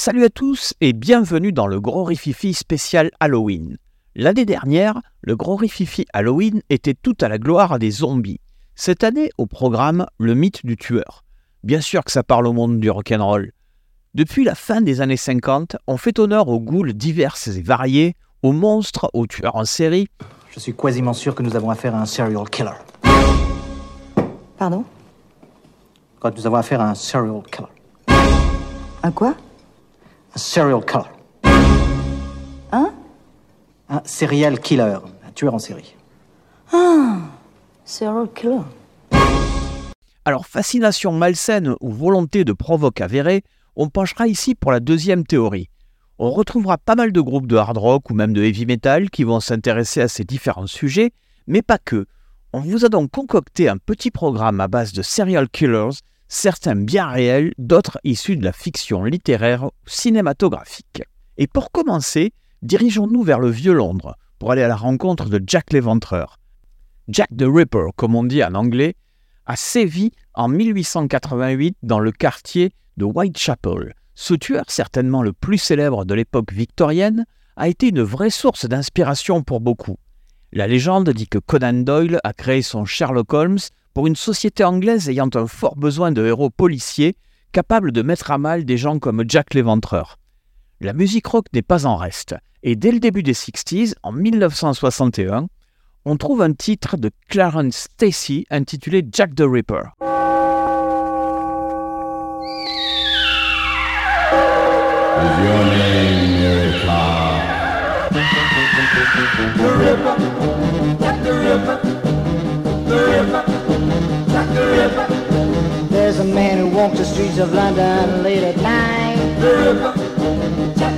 Salut à tous et bienvenue dans le Gros Rififi spécial Halloween. L'année dernière, le Gros Rififi Halloween était tout à la gloire des zombies. Cette année, au programme, le mythe du tueur. Bien sûr que ça parle au monde du rock'n'roll. Depuis la fin des années 50, on fait honneur aux ghouls diverses et variés, aux monstres, aux tueurs en série. Je suis quasiment sûr que nous avons affaire à un serial killer. Pardon? Quand nous avons affaire à un serial killer. Un quoi? Un serial killer. Hein? Un serial killer. Un tueur en série. Serial killer. Alors, fascination malsaine ou volonté de provoque avérée, on penchera ici pour la deuxième théorie. On retrouvera pas mal de groupes de hard rock ou même de heavy metal qui vont s'intéresser à ces différents sujets, mais pas que. On vous a donc concocté un petit programme à base de serial killers, certains bien réels, d'autres issus de la fiction littéraire ou cinématographique. Et pour commencer, dirigeons-nous vers le vieux Londres pour aller à la rencontre de Jack l'Éventreur. Jack the Ripper, comme on dit en anglais, a sévi en 1888 dans le quartier de Whitechapel. Ce tueur, certainement le plus célèbre de l'époque victorienne, a été une vraie source d'inspiration pour beaucoup. La légende dit que Conan Doyle a créé son Sherlock Holmes pour une société anglaise ayant un fort besoin de héros policiers capables de mettre à mal des gens comme Jack l'Éventreur. La musique rock n'est pas en reste, et dès le début des 60s, en 1961, on trouve un titre de Clarence Stacy intitulé Jack the Ripper. Is your name Mary Clark? There's a man who walks the streets of London late at night. The ripper,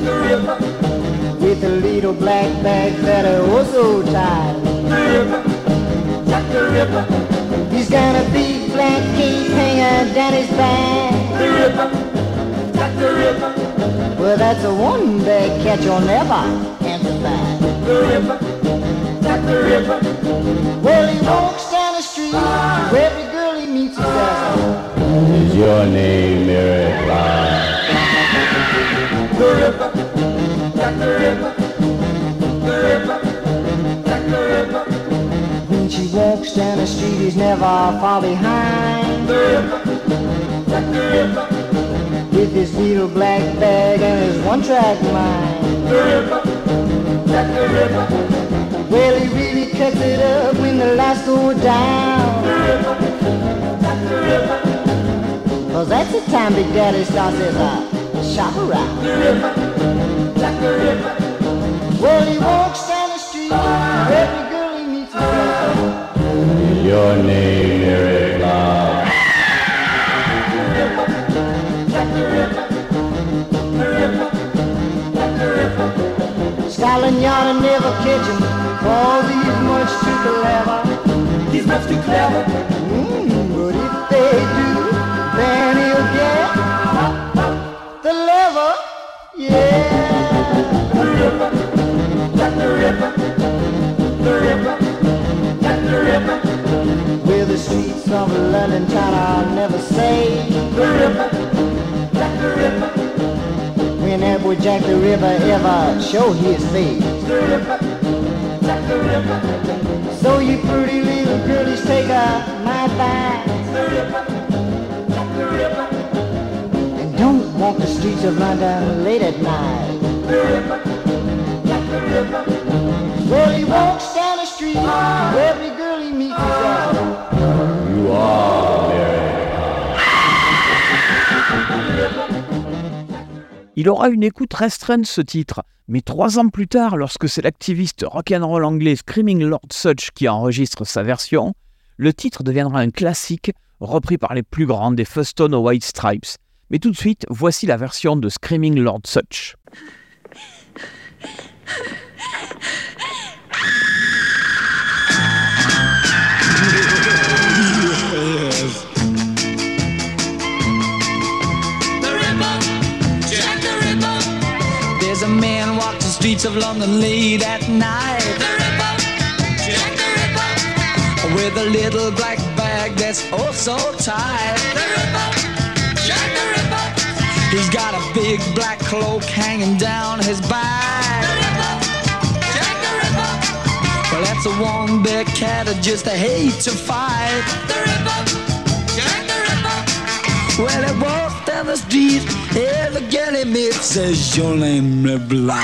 the ripper. With a little black bag that is oh so tight. He's got a big black cape hanging down his back. The Well, that's a one bag catch you'll never answer back. Well, he walks down the street meet you. Is your name Mary Clyde? The river, Jack the river, the river, Jack the river. When she walks down the street, he's never far behind. The river, Jack the river. With his little black bag and his one-track mind. The river, Jack the river. Well, he really cuts it up when the lights go down. The time Big Daddy starts his uh, shop around. Well, he walks down the street, every girl he meets is like, Is your name Mary Clark? Scotland Yard will never catch him, cause he's much too clever. He's much too clever. The river, the Ripper, Jack the river. Well, the streets of London town I'll never say. The river, Jack the river. When boy Jack the River ever show his face. The Ripper, Jack the Ripper. So you pretty little girlies take a my advice. The Jack the Ripper. And don't walk the streets of London late at night. The Ripper, Jack the Ripper. Well, he walks down the street to every girl he meets. He says, You are Mary Il aura une écoute restreinte ce titre, mais trois ans plus tard, lorsque c'est l'activiste rock'n'roll anglais Screaming Lord Such qui enregistre sa version, le titre deviendra un classique repris par les plus grands des Fuston aux White Stripes. Mais tout de suite, voici la version de Screaming Lord Such. Streets of London late at night. The Ripper, Jack the Ripper. With a little black bag that's oh so tight. The Ripper, Jack the Ripper. He's got a big black cloak hanging down his back. Well, that's a one big cat that just hate to fight. The Ripper. Jack the Ripper. Well, he walks down the street, every girl he meets says your name is Blau.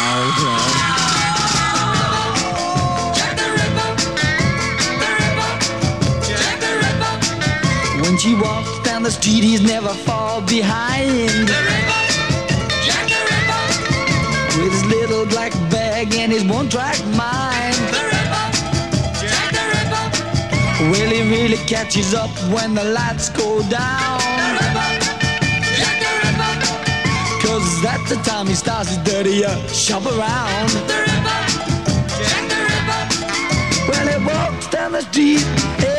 The Ripper. The Ripper. Jack the Ripper. When she walks down the street, he's never fall behind. The Ripper. Jack the Ripper. With his little black bag and his one-track mind. He really catches up when the lights go down. Cause that's the time he starts his dirty uh, shop around. Well, he walks down the street,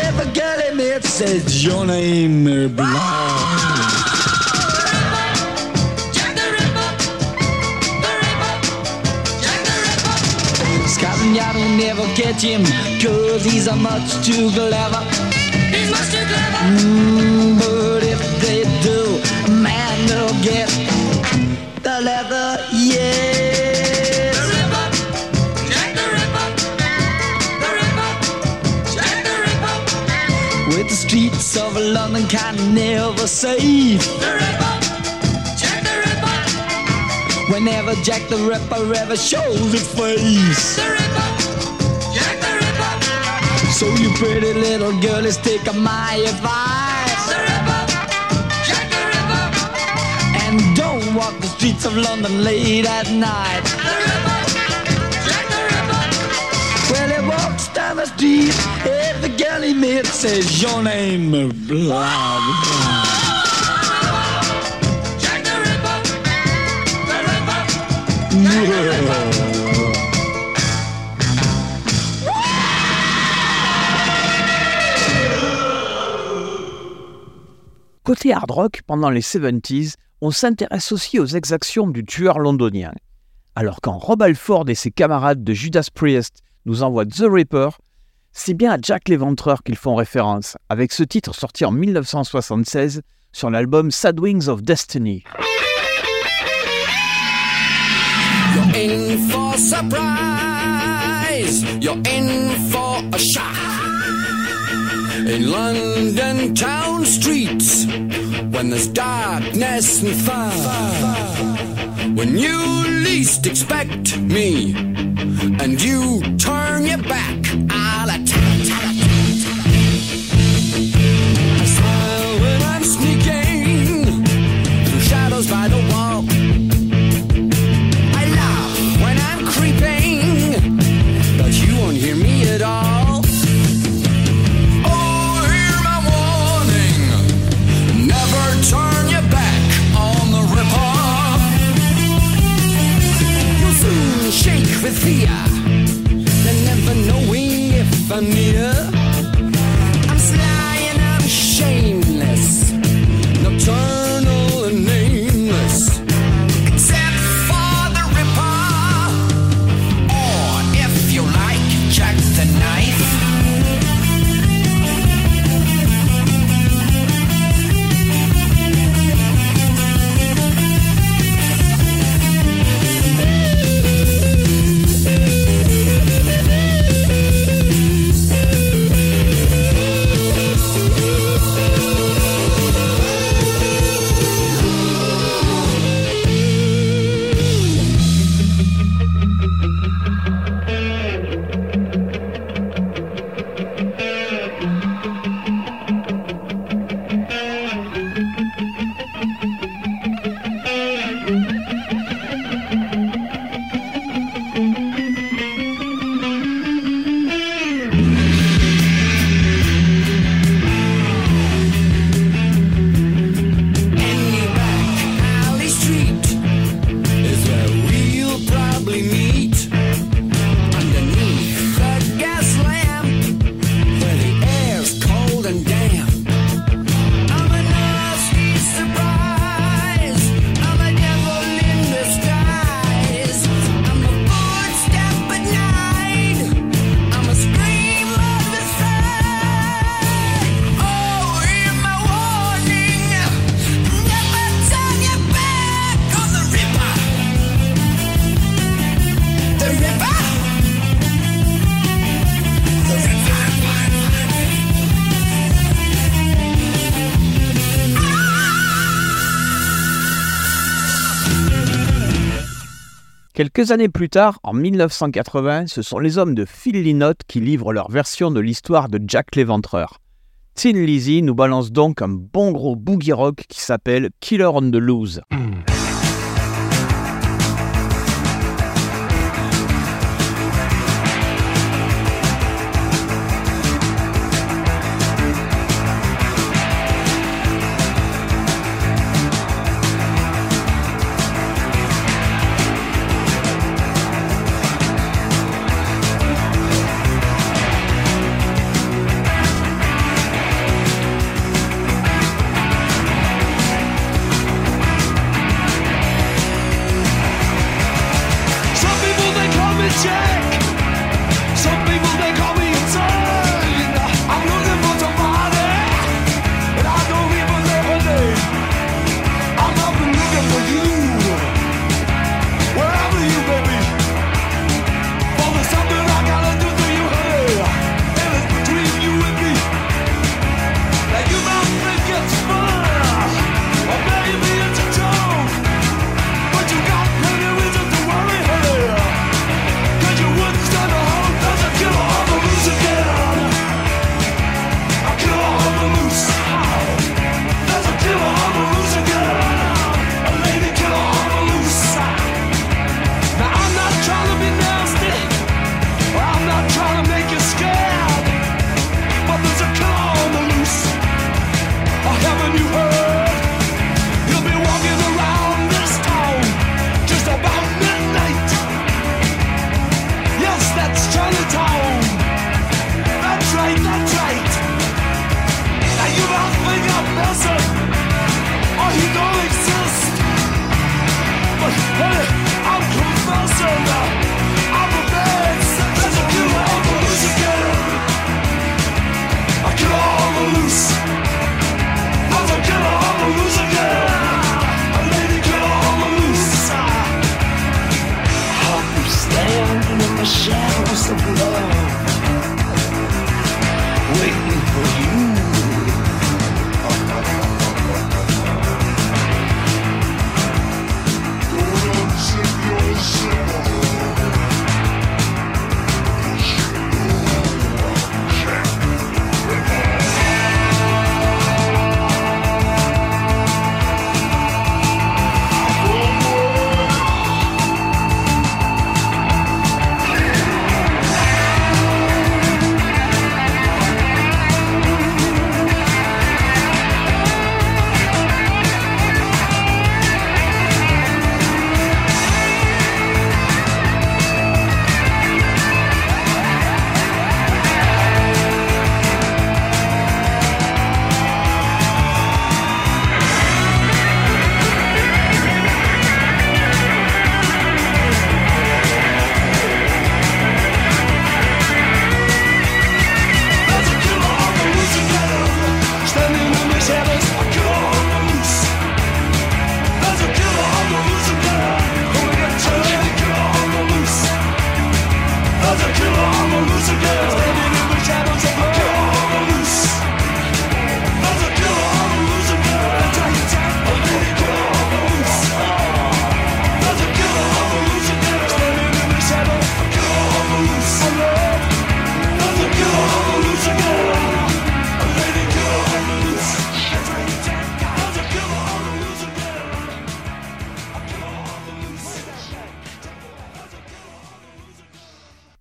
every girl he meets says, Your name is Blanc. Never him, cause he's a much too clever. He's much too clever. Mm, but if they do, man, they'll get the leather, yeah. The Ripper. Jack the Ripper. The Ripper. Jack the Ripper. With the streets of London can never save. The Ripper. Jack the Ripper. Whenever Jack the Ripper ever shows his face. So you pretty little girlies take my advice. The Ripper. Jack the Ripper. And don't walk the streets of London late at night. The Ripper. Jack the Ripper. Well, he walks down the street, every girl he meets says your name, blah, blah. Jack the Ripper. The Ripper. Jack the Ripper. Côté hard rock, pendant les 70s, on s'intéresse aussi aux exactions du tueur londonien. Alors quand Rob Alford et ses camarades de Judas Priest nous envoient The Ripper, c'est bien à Jack l'Éventreur qu'ils font référence, avec ce titre sorti en 1976 sur l'album Sad Wings of Destiny. In London town streets, when there's darkness and fire. When you least expect me, and you turn your back, I'll attack. sympathy. and never knowing if I need her. Quelques années plus tard, en 1980, ce sont les hommes de Phil Lynott qui livrent leur version de l'histoire de Jack l'Éventreur. Tin Lizzy nous balance donc un bon gros boogie rock qui s'appelle Killer on the Loose. Hmm.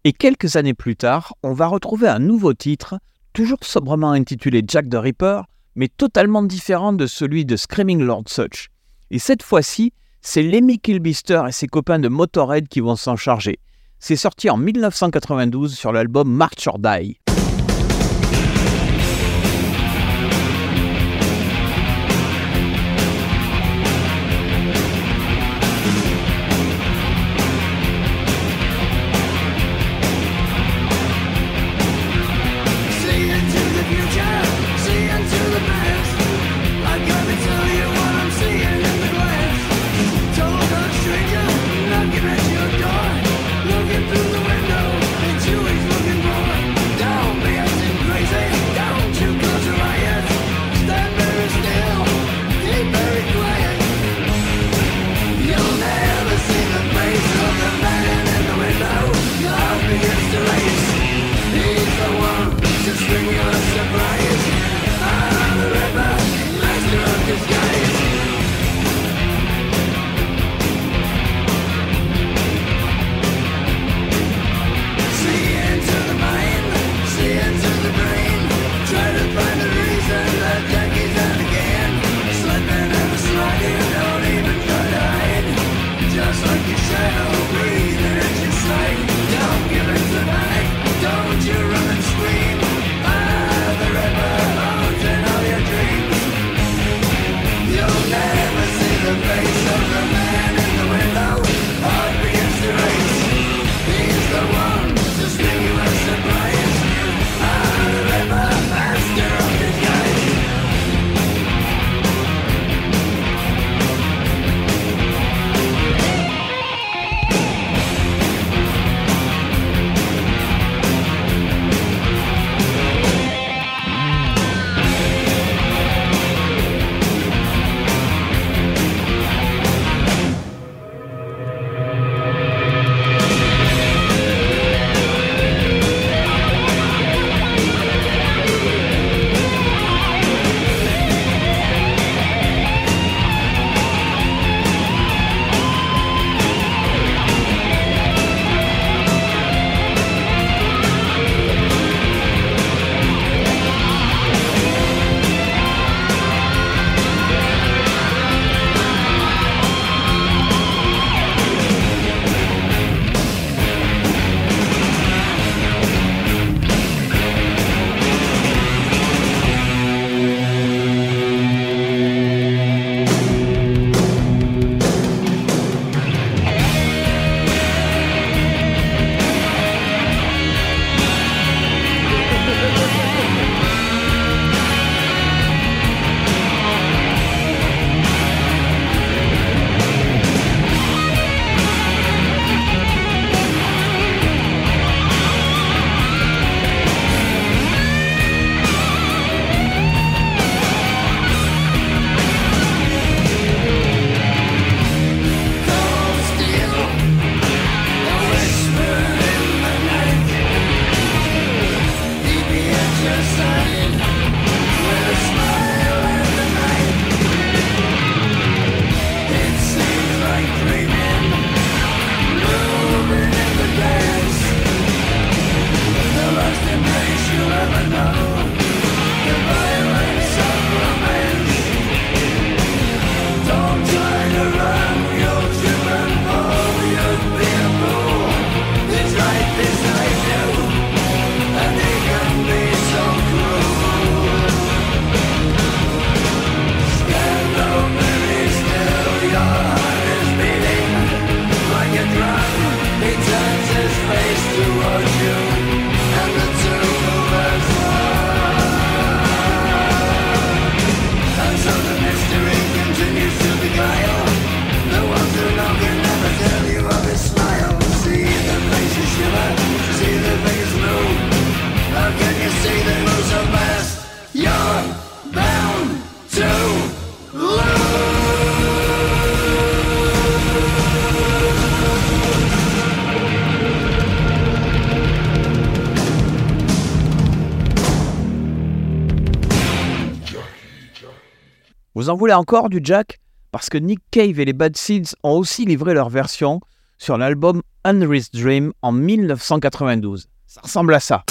Et quelques années plus tard, on va retrouver un nouveau titre, toujours sobrement intitulé Jack the Ripper, mais totalement différent de celui de Screaming Lord Such. Et cette fois-ci, c'est Lemmy Kilbister et ses copains de Motorhead qui vont s'en charger. C'est sorti en 1992 sur l'album March or Die. Vous en voulez encore du Jack? Parce que Nick Cave et les Bad Seeds ont aussi livré leur version sur l'album Unreached Dream en 1992. Ça ressemble à ça.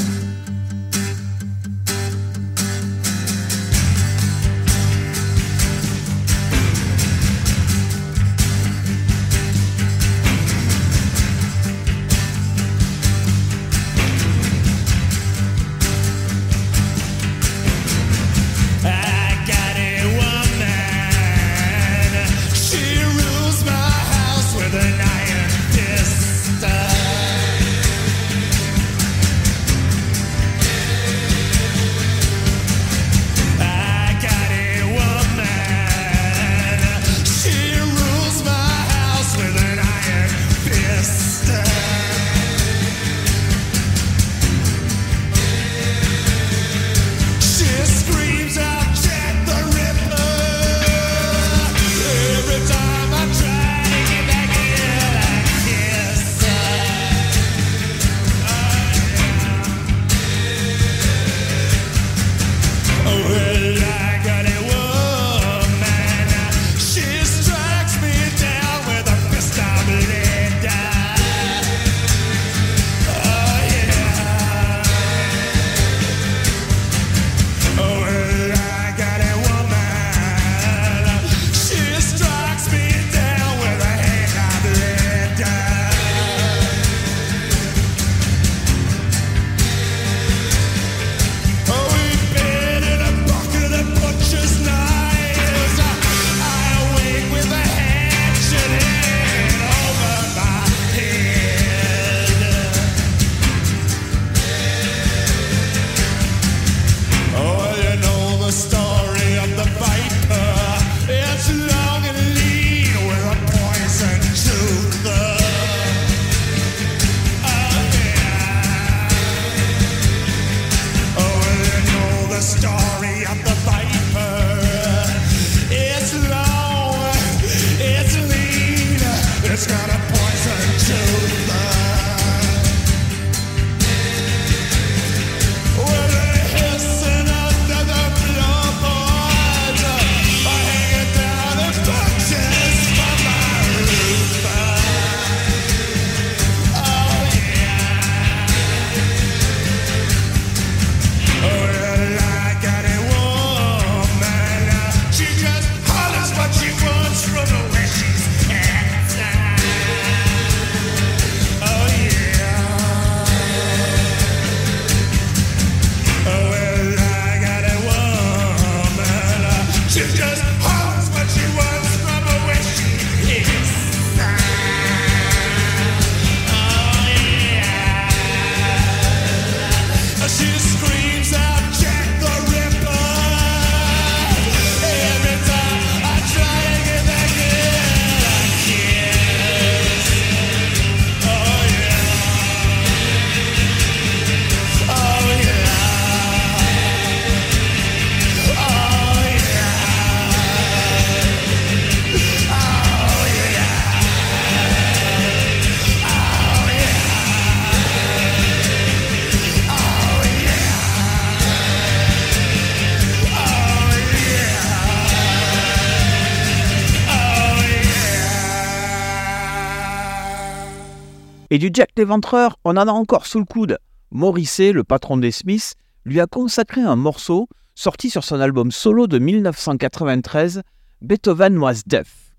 Et du Jack l'éventreur, on en a encore sous le coude. Morrissey, le patron des Smiths, lui a consacré un morceau sorti sur son album solo de 1993, Beethoven Was Deaf.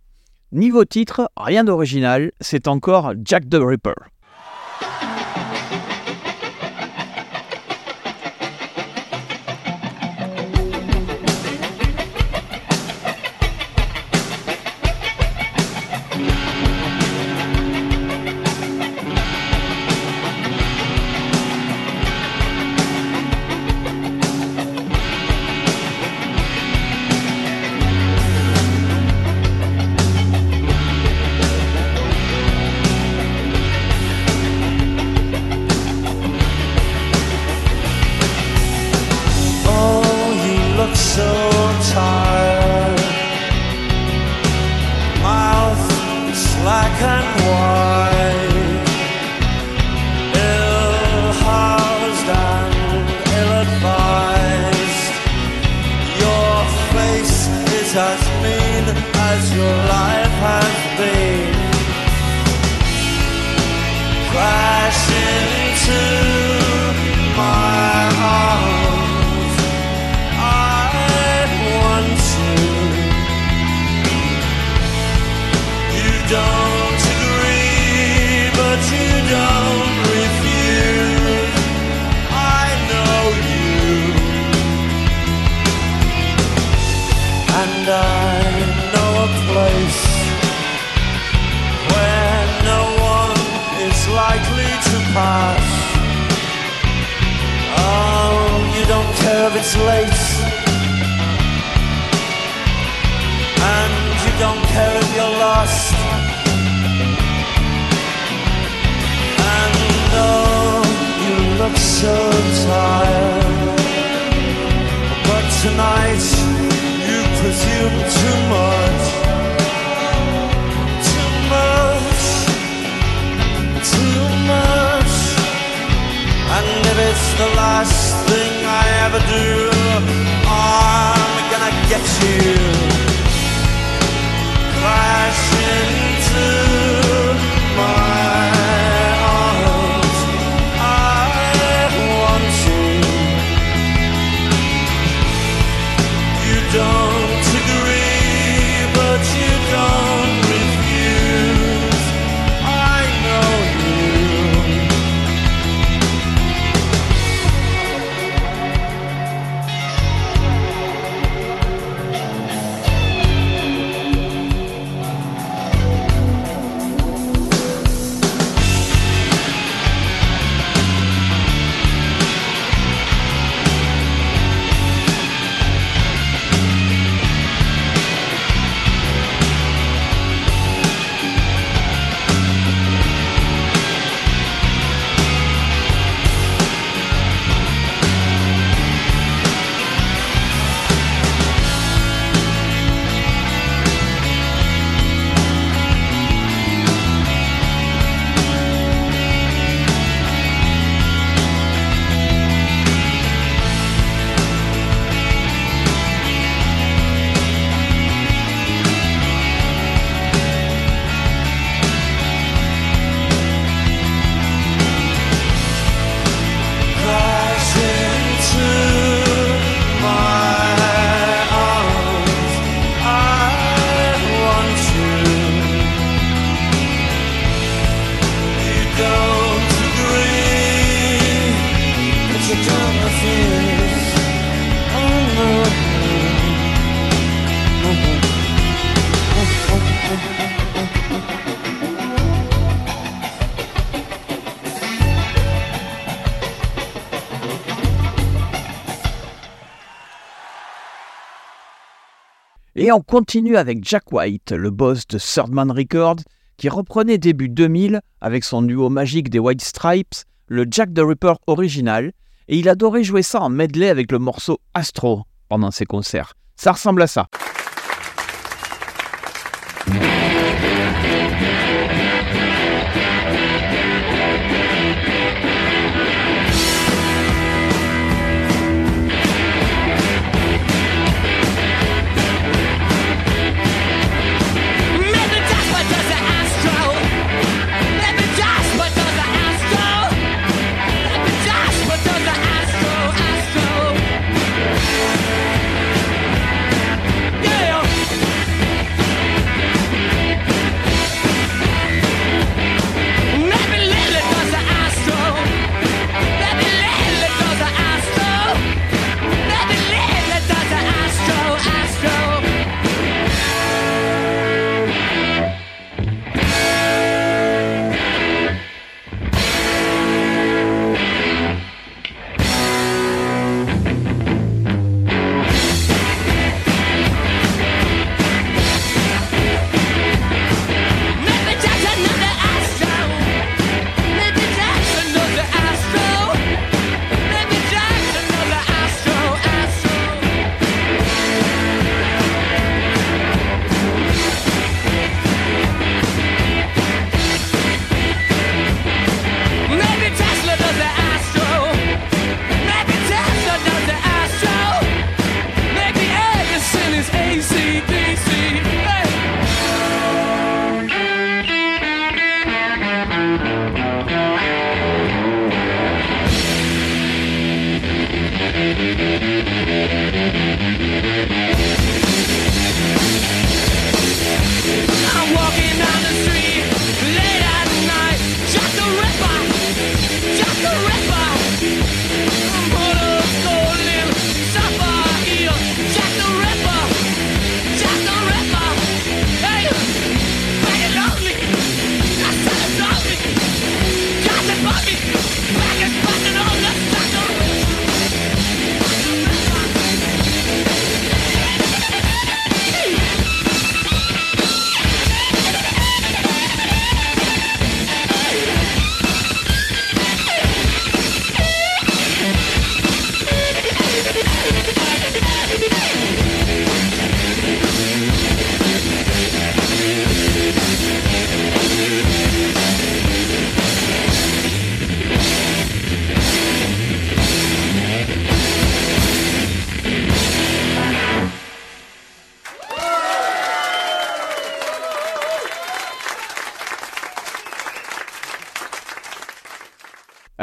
Niveau titre, rien d'original, c'est encore Jack the Ripper. Et on continue avec Jack White, le boss de Third Man Records, qui reprenait début 2000 avec son duo magique des White Stripes, le Jack the Ripper original, et il adorait jouer ça en medley avec le morceau Astro pendant ses concerts. Ça ressemble à ça.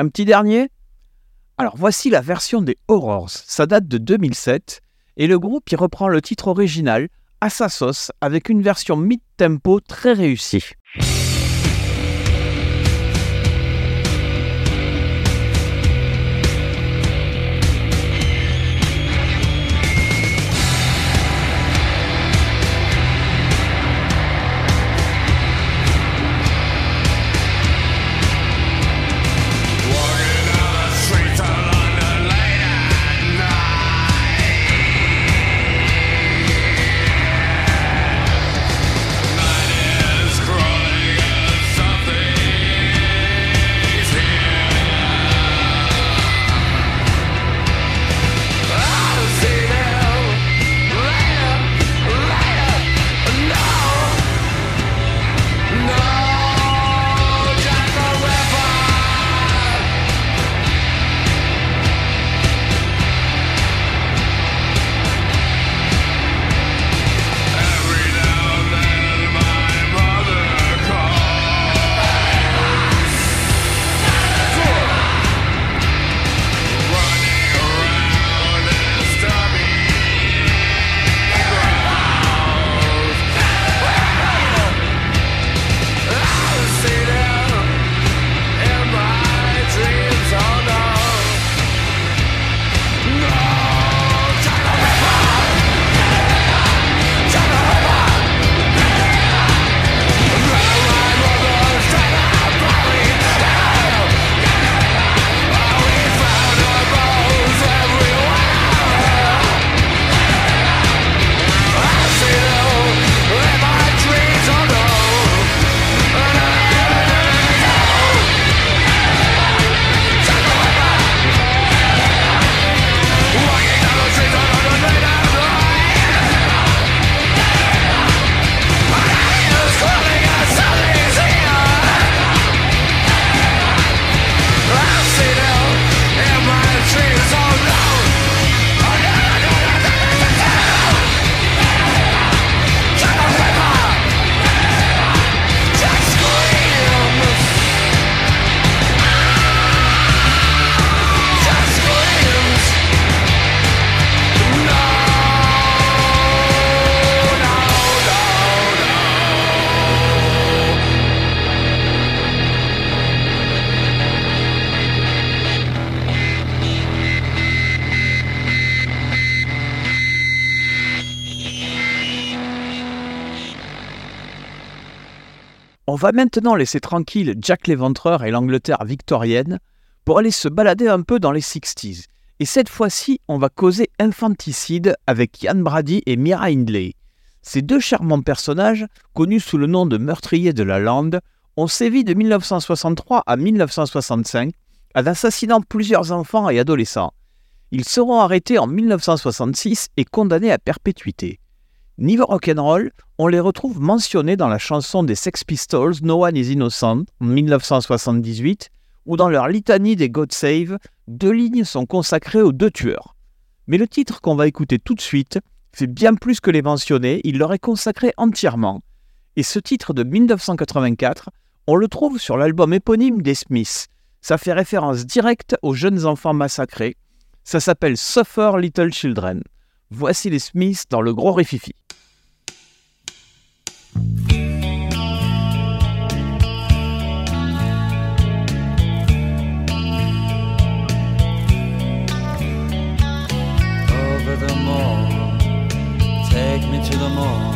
Petit dernier? Alors voici la version des Horrors. Ça date de 2007 et le groupe y reprend le titre original à sa sauce avec une version mid-tempo très réussie. Va maintenant laisser tranquille Jack l'Éventreur et l'Angleterre victorienne pour aller se balader un peu dans les 60s. Et cette fois-ci, on va causer infanticide avec Ian Brady et Mira Hindley. Ces deux charmants personnages, connus sous le nom de meurtriers de la lande, ont sévi de 1963 à 1965 en assassinant plusieurs enfants et adolescents. Ils seront arrêtés en 1966 et condamnés à perpétuité. Niveau rock'n'roll, on les retrouve mentionnés dans la chanson des Sex Pistols No One is Innocent en 1978 ou dans leur litanie des God Save, deux lignes sont consacrées aux deux tueurs. Mais le titre qu'on va écouter tout de suite fait bien plus que les mentionner, il leur est consacré entièrement. Et ce titre de 1984, on le trouve sur l'album éponyme des Smiths. Ça fait référence directe aux jeunes enfants massacrés. Ça s'appelle Suffer Little Children. Voici les Smiths dans le gros rififi. Over the moor, take me to the moor,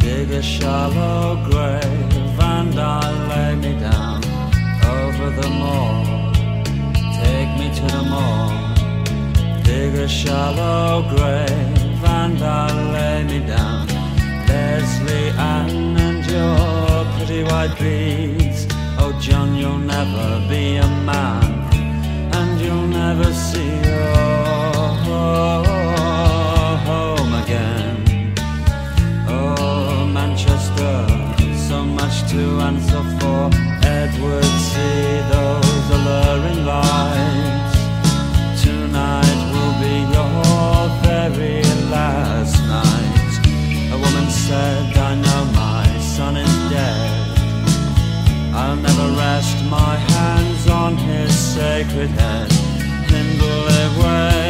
dig a shallow grave and I'll lay me down. Over the moor, take me to the moor, dig a shallow grave and I'll lay me down. Leslie Ann and your pretty white beads. Oh, John, you'll never be a man and you'll never see your home again. Oh, Manchester, so much to answer for. Edward, see those alluring lights. Said, I know my son is dead. I'll never rest my hands on his sacred head. Hindley wakes and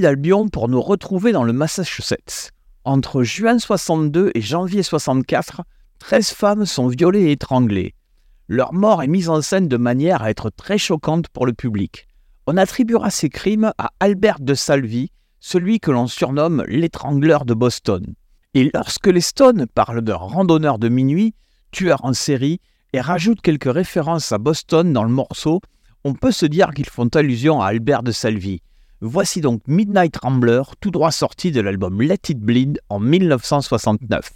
Quittons la perfide Albion pour nous retrouver dans le Massachusetts. Entre juin 62 et janvier 64, 13 femmes sont violées et étranglées. Leur mort est mise en scène de manière à être très choquante pour le public. On attribuera ces crimes à Albert de Salvi, celui que l'on surnomme l'étrangleur de Boston. Et lorsque les Stones parlent d'un randonneur de minuit, tueur en série, et rajoutent quelques références à Boston dans le morceau, on peut se dire qu'ils font allusion à Albert de Salvi. Voici donc Midnight Rambler, tout droit sorti de l'album Let It Bleed en 1969.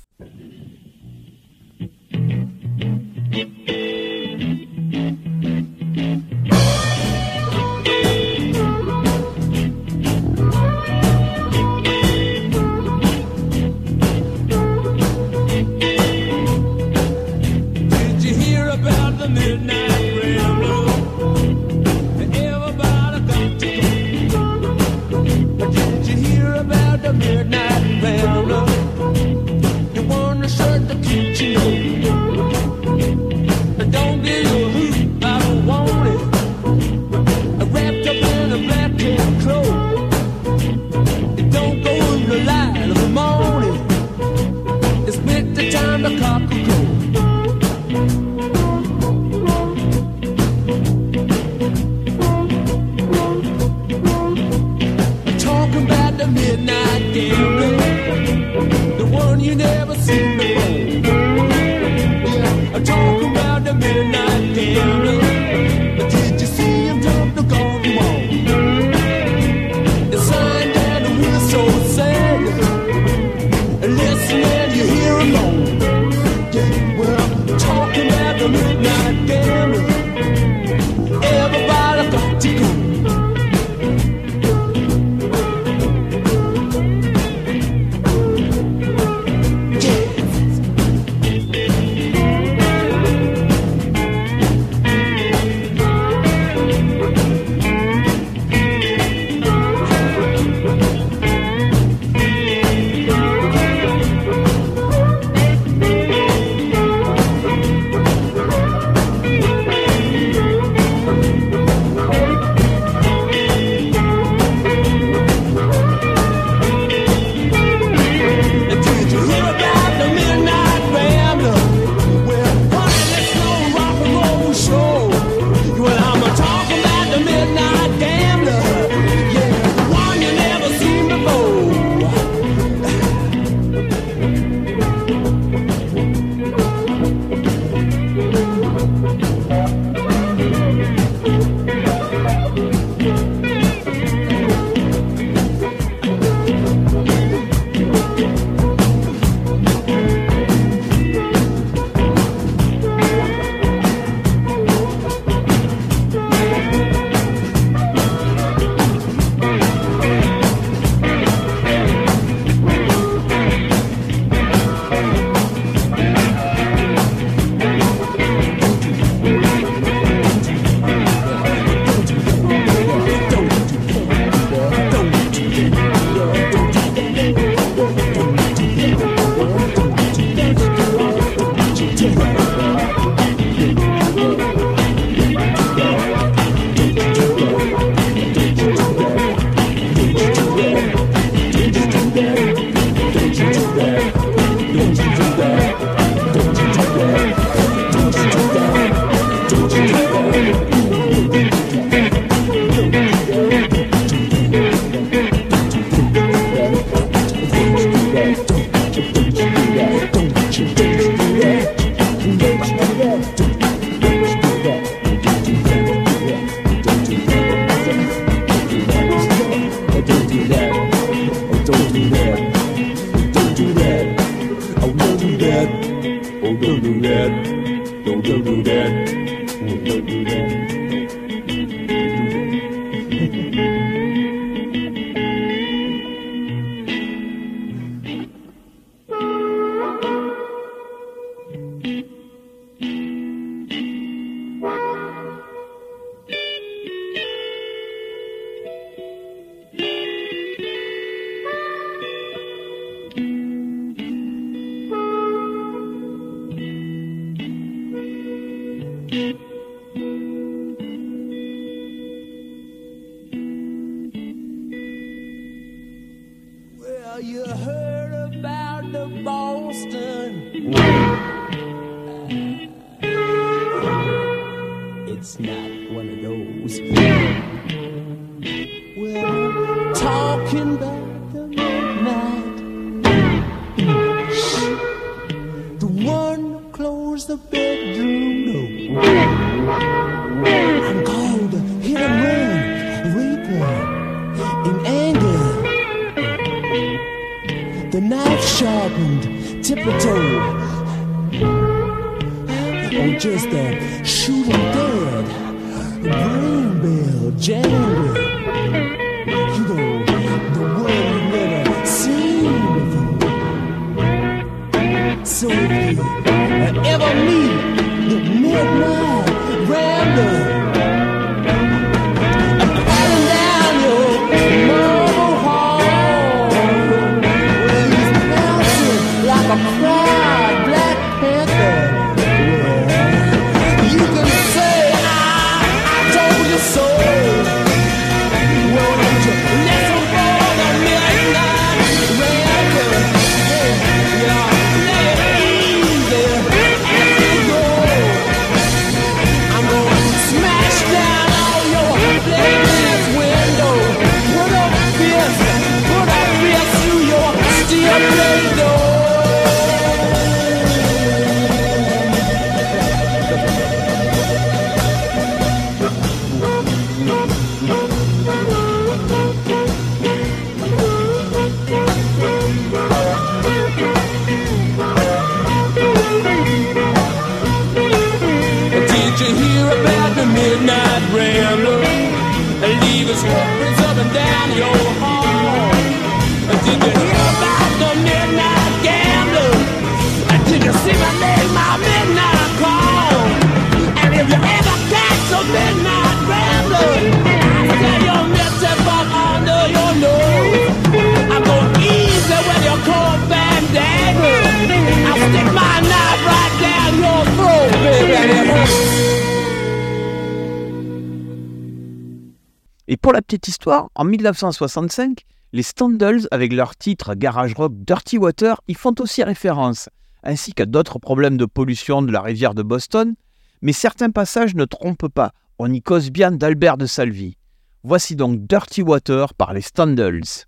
petite histoire, en 1965, les Standals, avec leur titre garage rock Dirty Water, y font aussi référence, ainsi qu'à d'autres problèmes de pollution de la rivière de Boston, mais certains passages ne trompent pas, on y cause bien d'Albert de Salvi. Voici donc Dirty Water par les Standals.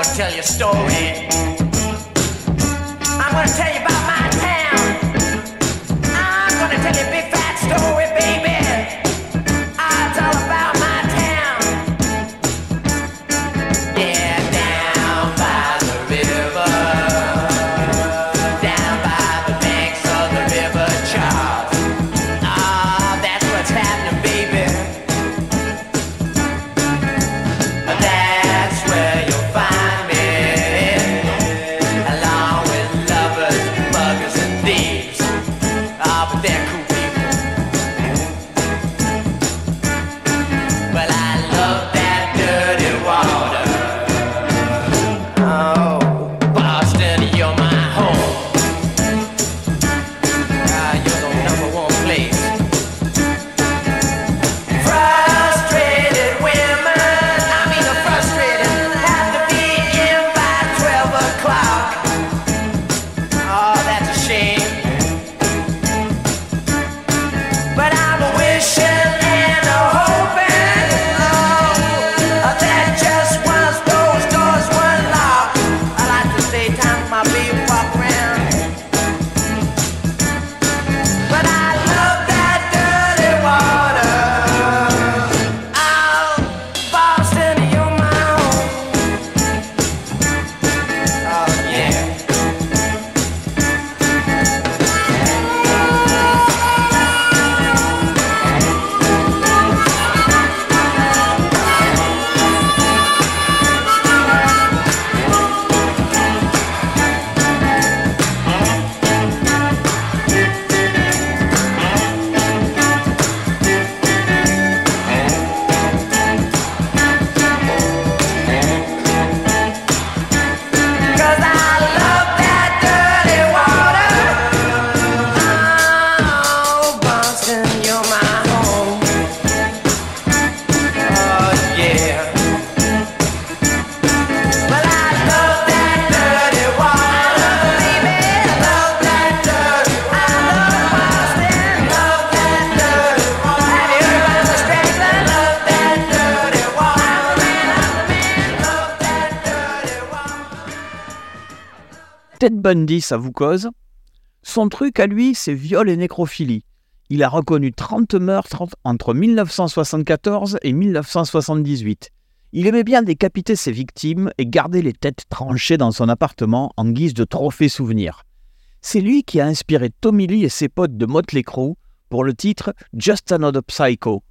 I'm tell you a story. Ça vous cause? Son truc à lui, c'est viol et nécrophilie. Il a reconnu 30 meurtres entre 1974 et 1978. Il aimait bien décapiter ses victimes et garder les têtes tranchées dans son appartement en guise de trophée souvenir. C'est lui qui a inspiré Tommy Lee et ses potes de Motley Crue pour le titre Just Another Psycho.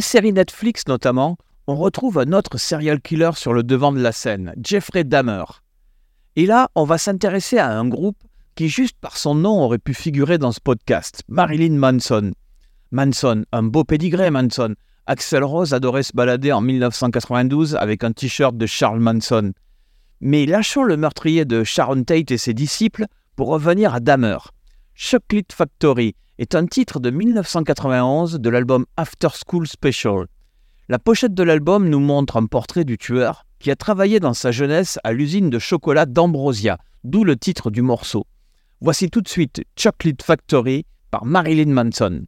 Séries Netflix notamment, on retrouve un autre serial killer sur le devant de la scène, Jeffrey Dahmer. Et là, on va s'intéresser à un groupe qui, juste par son nom, aurait pu figurer dans ce podcast, Marilyn Manson. Manson, un beau pédigré Manson. Axel Rose adorait se balader en 1992 avec un t-shirt de Charles Manson. Mais lâchons le meurtrier de Sharon Tate et ses disciples pour revenir à Dahmer. Chocolate Factory est un titre de 1991 de l'album After School Special. La pochette de l'album nous montre un portrait du tueur qui a travaillé dans sa jeunesse à l'usine de chocolat d'Ambrosia, d'où le titre du morceau. Voici tout de suite Chocolate Factory par Marilyn Manson.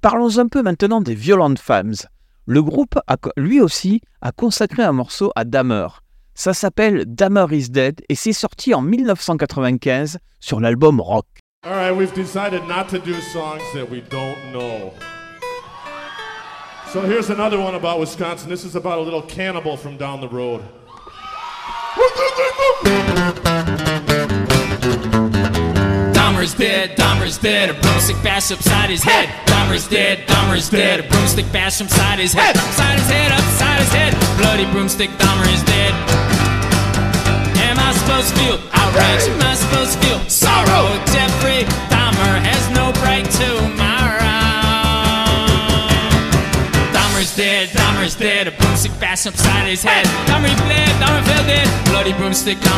Parlons un peu maintenant des Violent Femmes. Le groupe, a, lui aussi, a consacré un morceau à Dahmer. Ça s'appelle Dahmer is Dead et c'est sorti en 1995 sur l'album Rock. All right, we've decided not to do songs that we don't know. So here's another one about Wisconsin. This is about a little cannibal from down the road. Dahmer's dead, Dahmer's dead. A broomstick bash upside his head. Dahmer's dead, Dahmer's dead. A broomstick bash upside his head. Upside his head, upside his head. Bloody broomstick, Dahmer is dead. Am I supposed to feel outrage? Am I supposed to feel sorrow? Jeffrey Dahmer has no right tomorrow.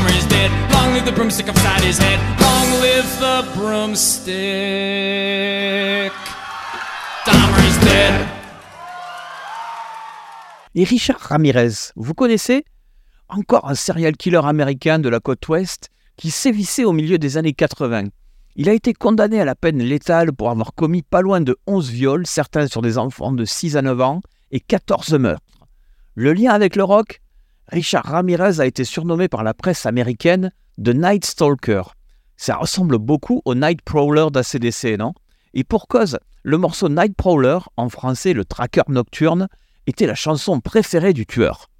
Is dead. Long live the broomstick upside his head. Long live the broomstick. Dahmer is dead. Et Richard Ramirez, vous connaissez Encore un serial killer américain de la côte ouest qui sévissait au milieu des années 80. Il a été condamné à la peine létale pour avoir commis pas loin de 11 viols, certains sur des enfants de 6 à 9 ans, et 14 meurtres. Le lien avec le rock Richard Ramirez a été surnommé par la presse américaine The Night Stalker. Ça ressemble beaucoup au Night Prowler d'ACDC, non? Et pour cause, le morceau Night Prowler, en français le tracker nocturne, était la chanson préférée du tueur.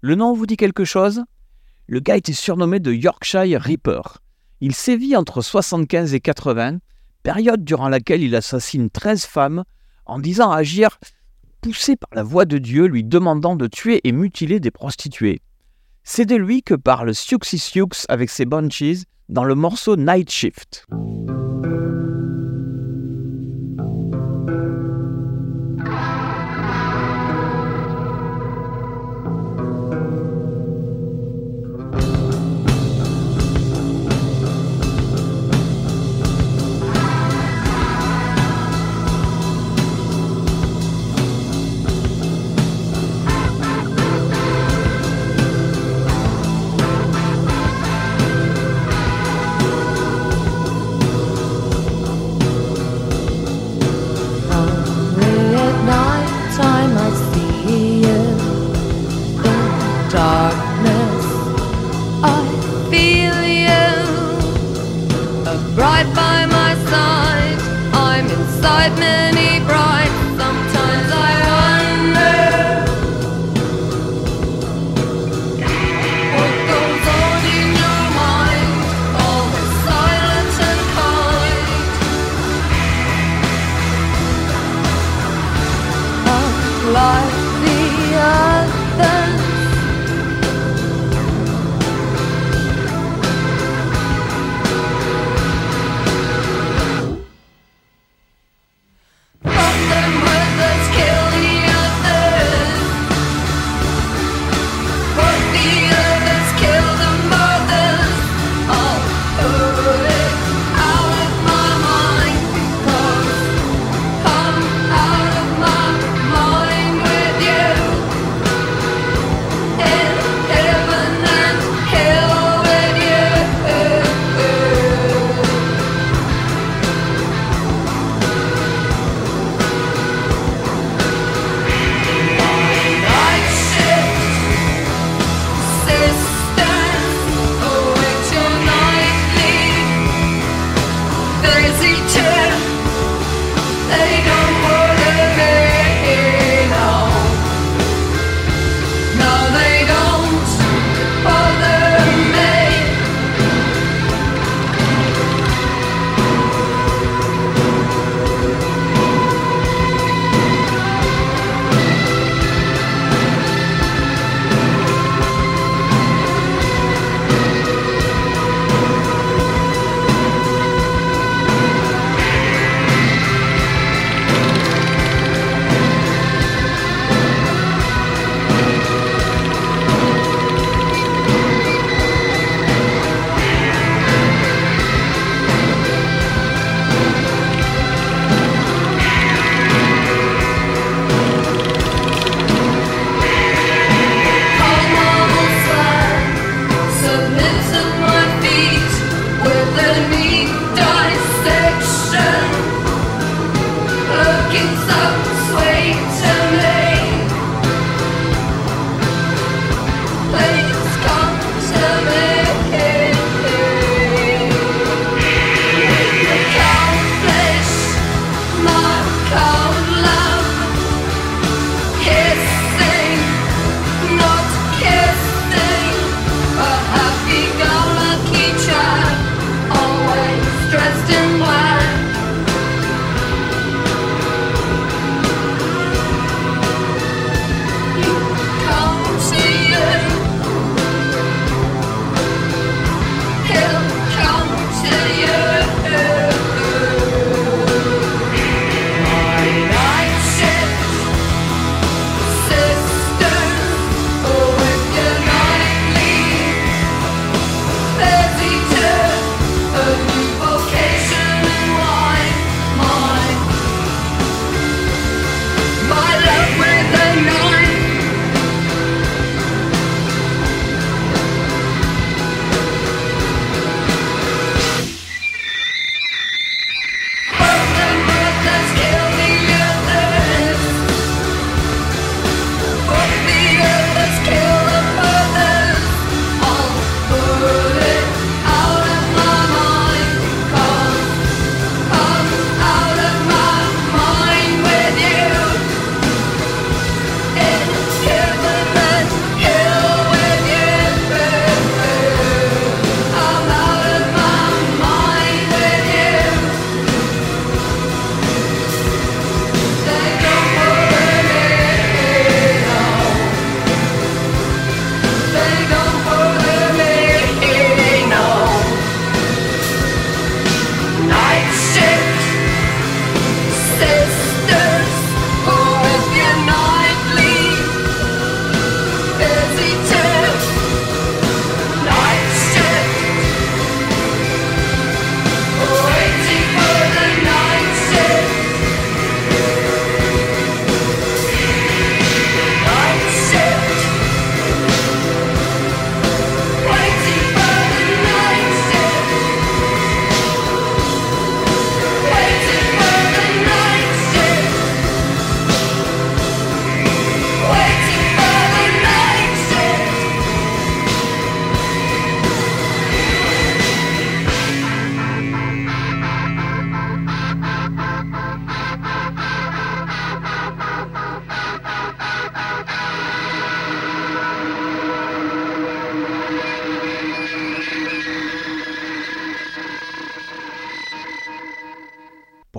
Le nom vous dit quelque chose? Le gars était surnommé de Yorkshire Reaper. Il sévit entre 75 et 80, période durant laquelle il assassine 13 femmes en disant agir poussé par la voix de Dieu lui demandant de tuer et mutiler des prostituées. C'est de lui que parle Siouxsie Sioux avec ses Bunchies dans le morceau Night Shift.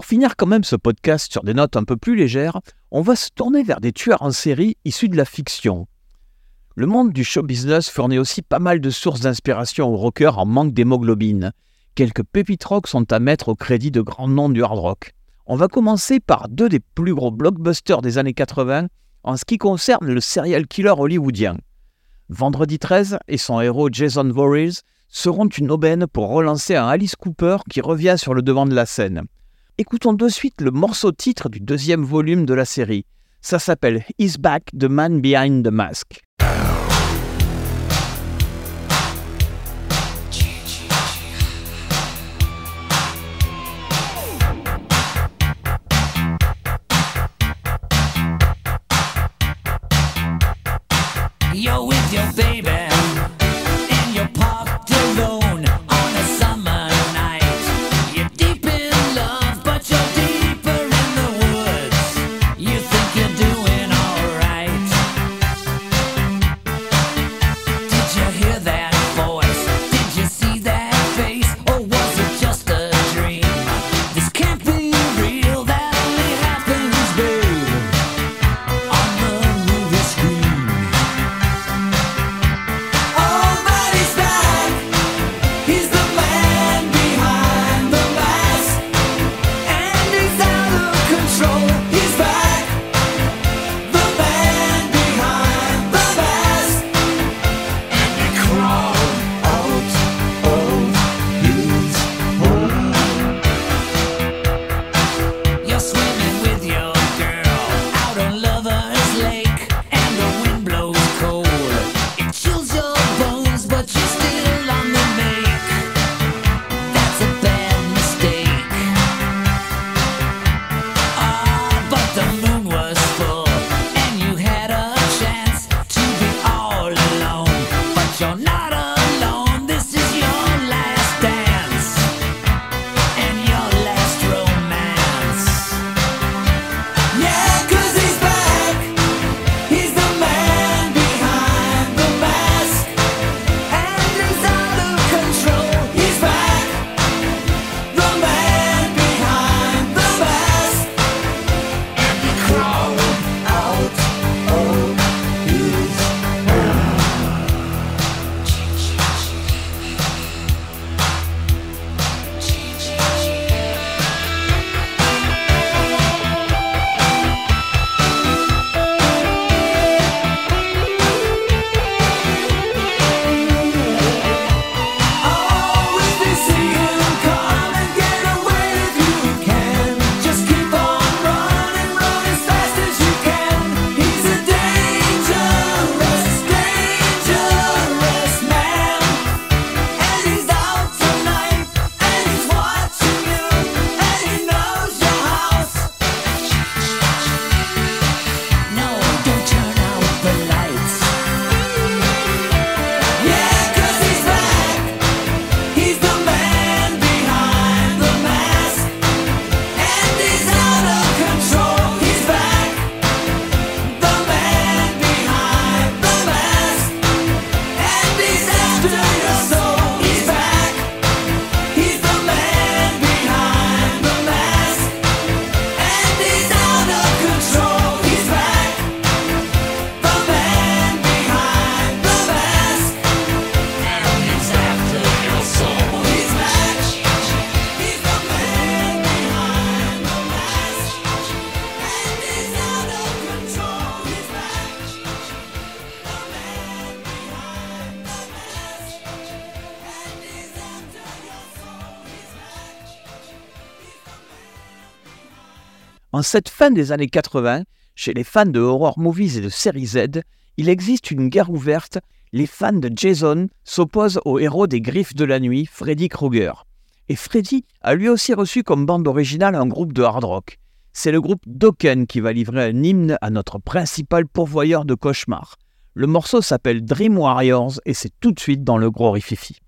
Finir quand même ce podcast sur des notes un peu plus légères, on va se tourner vers des tueurs en série issus de la fiction. Le monde du show business fournit aussi pas mal de sources d'inspiration aux rockers en manque d'hémoglobine. Quelques pépites rock sont à mettre au crédit de grands noms du hard rock. On va commencer par deux des plus gros blockbusters des années 80 en ce qui concerne le serial killer hollywoodien. Vendredi 13 et son héros Jason Voorhees seront une aubaine pour relancer un Alice Cooper qui revient sur le devant de la scène. Écoutons de suite le morceau titre du deuxième volume de la série. Ça s'appelle He's Back, The Man Behind the Mask. Cette fin des années 80, chez les fans de horror movies et de série Z, il existe une guerre ouverte. Les fans de Jason s'opposent au héros des Griffes de la Nuit, Freddy Krueger. Et Freddy a lui aussi reçu comme bande originale un groupe de hard rock. C'est le groupe Dokken qui va livrer un hymne à notre principal pourvoyeur de cauchemars. Le morceau s'appelle Dream Warriors et c'est tout de suite dans le gros rififi.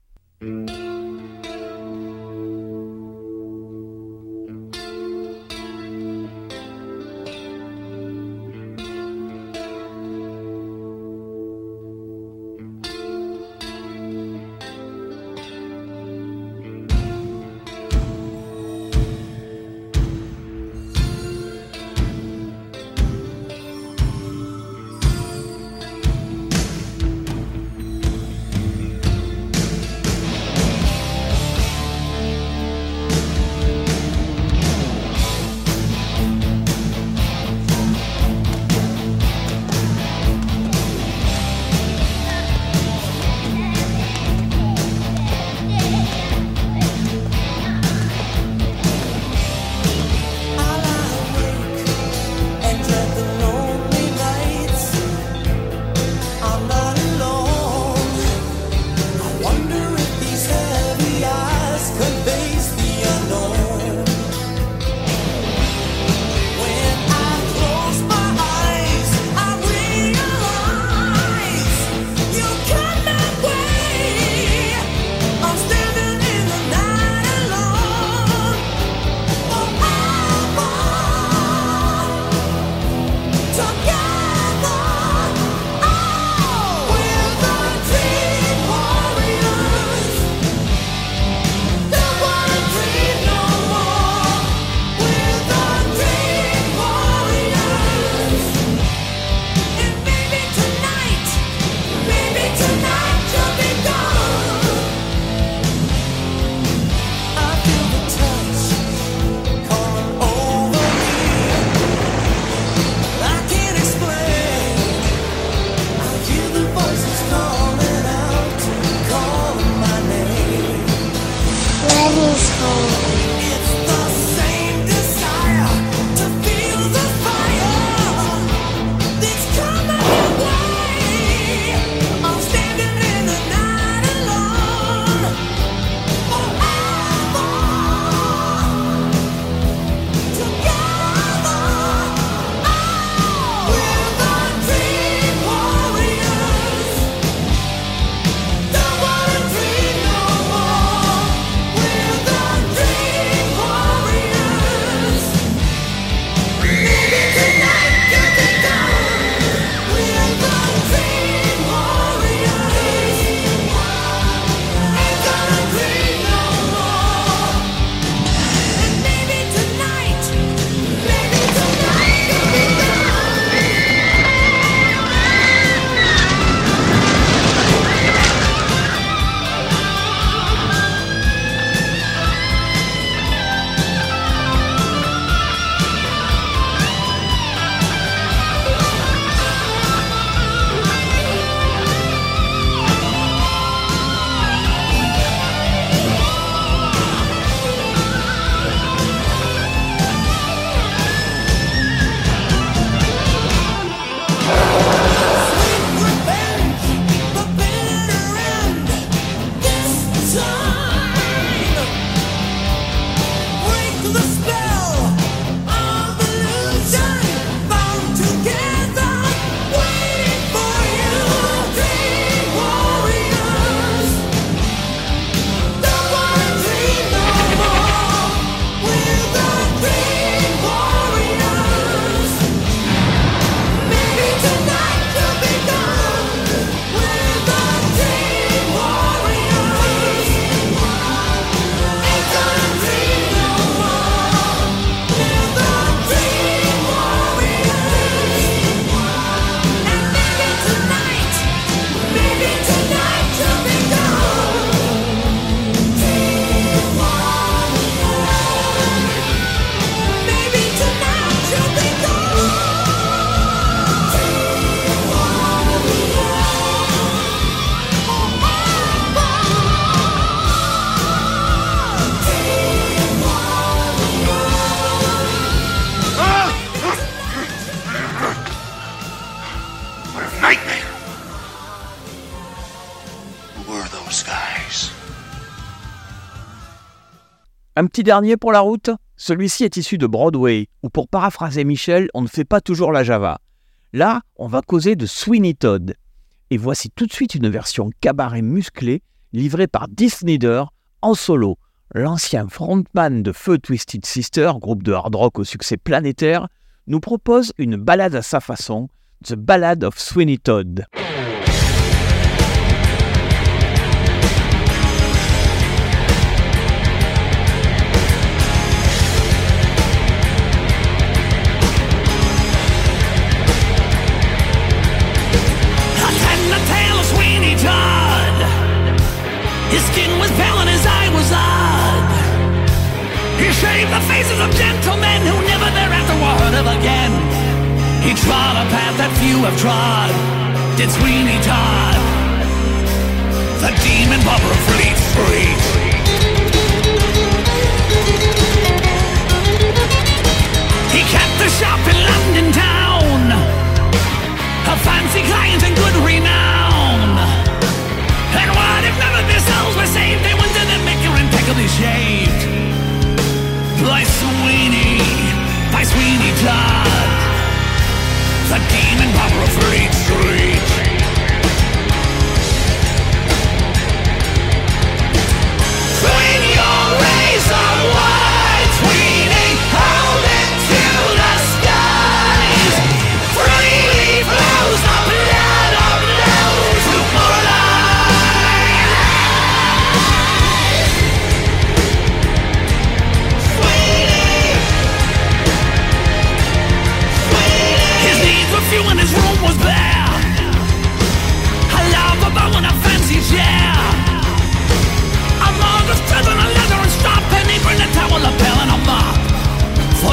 Un petit dernier pour la route Celui-ci est issu de Broadway, où pour paraphraser Michel, on ne fait pas toujours la Java. Là, on va causer de Sweeney Todd. Et voici tout de suite une version cabaret musclée, livrée par Dee Snider en solo. L'ancien frontman de Feu Twisted Sister, groupe de hard rock au succès planétaire, nous propose une balade à sa façon, The Ballad of Sweeney Todd. His skin was pale and his eye was odd. He shaved the faces of gentlemen who never thereafter were heard of again. He trod a path that few have trod. Did Sweeney Todd, the demon barber of Fleet Street. He kept a shop in London town a fancy client and good renown. Impeccably shaved. By Sweeney, by Sweeney Todd, the demon barber of Fleet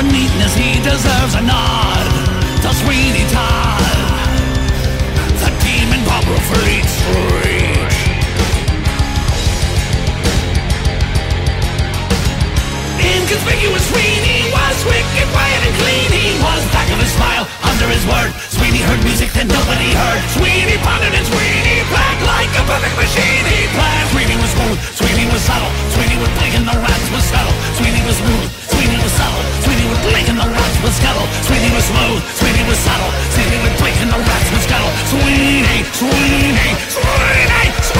For neatness he deserves a nod. The Sweeney Todd, the demon barber of Fleet Street. Inconspicuous Sweeney was wicked, quiet and clean. He was back of his smile, under his word. Sweeney heard music that nobody heard. Sweeney pondered and Sweeney planned like a perfect machine. He planned. Sweeney was smooth, Sweeney was subtle. Sweeney would blink and the rats would scuttle. Sweeney was smooth, scuttle. Sweeney was smooth, Sweeney was subtle. Sweeney would blink and the rats would scuttle. Sweeney, Sweeney, Sweeney, Sweeney,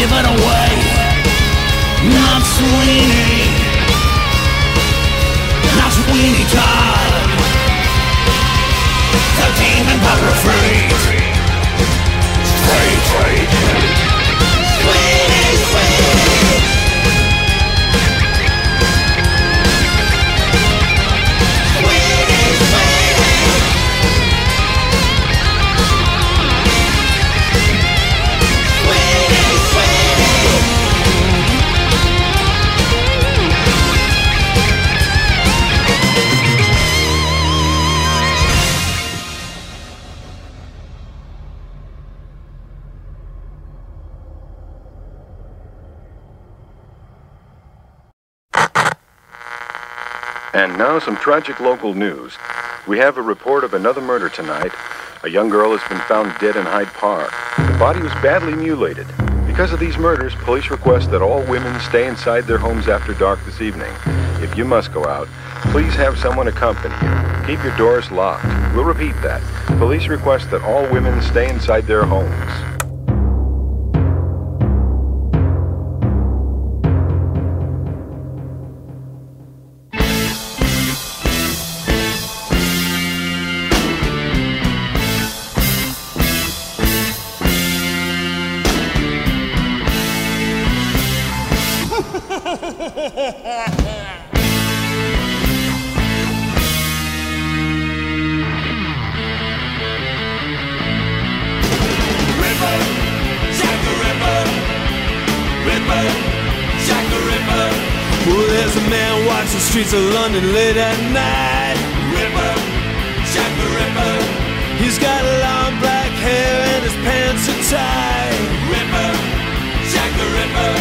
give it away. Not Sweeney. Not Sweeney Todd. The demon barber free. Free, free. Some tragic local news. We have a report of another murder tonight. A young girl has been found dead in Hyde Park. The body was badly mutilated. Because of these murders, police request that all women stay inside their homes after dark this evening. If you must go out, please have someone accompany you. Keep your doors locked. We'll repeat that. Police request that all women stay inside their homes. Pants. Ripper, Jack the Ripper.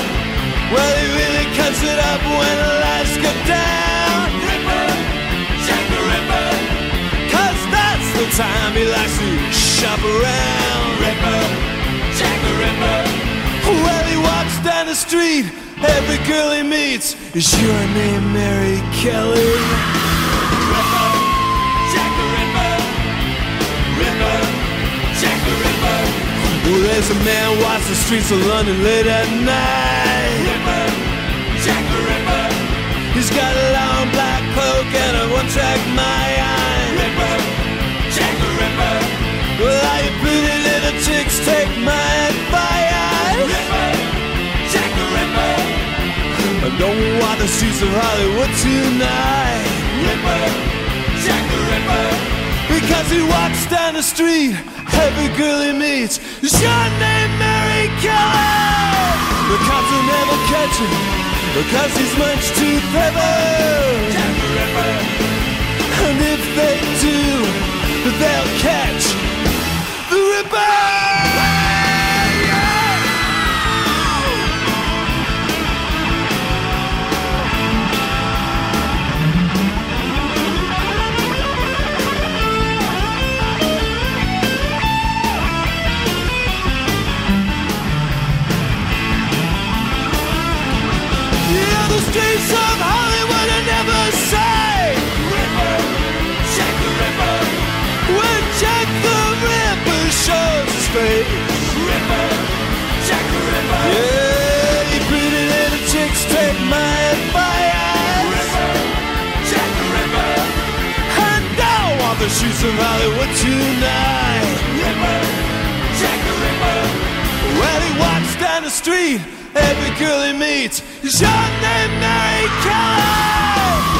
Well, he really cuts it up when the lights go down. Ripper, Jack the Ripper. Cause that's the time he likes to shop around. Ripper, Jack the Ripper. Well, he walks down the street. Every girl he meets is your name, Mary Kelly. Ripper, Well, there's a man walks the streets of London late at night. Ripper, Jack the Ripper. He's got a long black cloak and a one-track mind. Ripper, Jack the Ripper. Well, all you pretty little chicks take my advice. Ripper, Jack the Ripper. I don't want the streets of Hollywood tonight. Ripper, Jack the Ripper. Because he walks down the street, every girl he meets is your name, Mary Kelly. The cops will never catch him because he's much too clever. And if they do, they'll catch the Ripper. Streets of Hollywood tonight. Ripper, his Jack the. Ripper. Well, he walks down the street, every girl he meets is your name, Mary Kelly.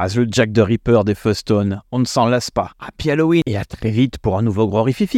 Ah, le Jack the Ripper des Fustone, on ne s'en lasse pas. Happy Halloween et à très vite pour un nouveau gros rififi.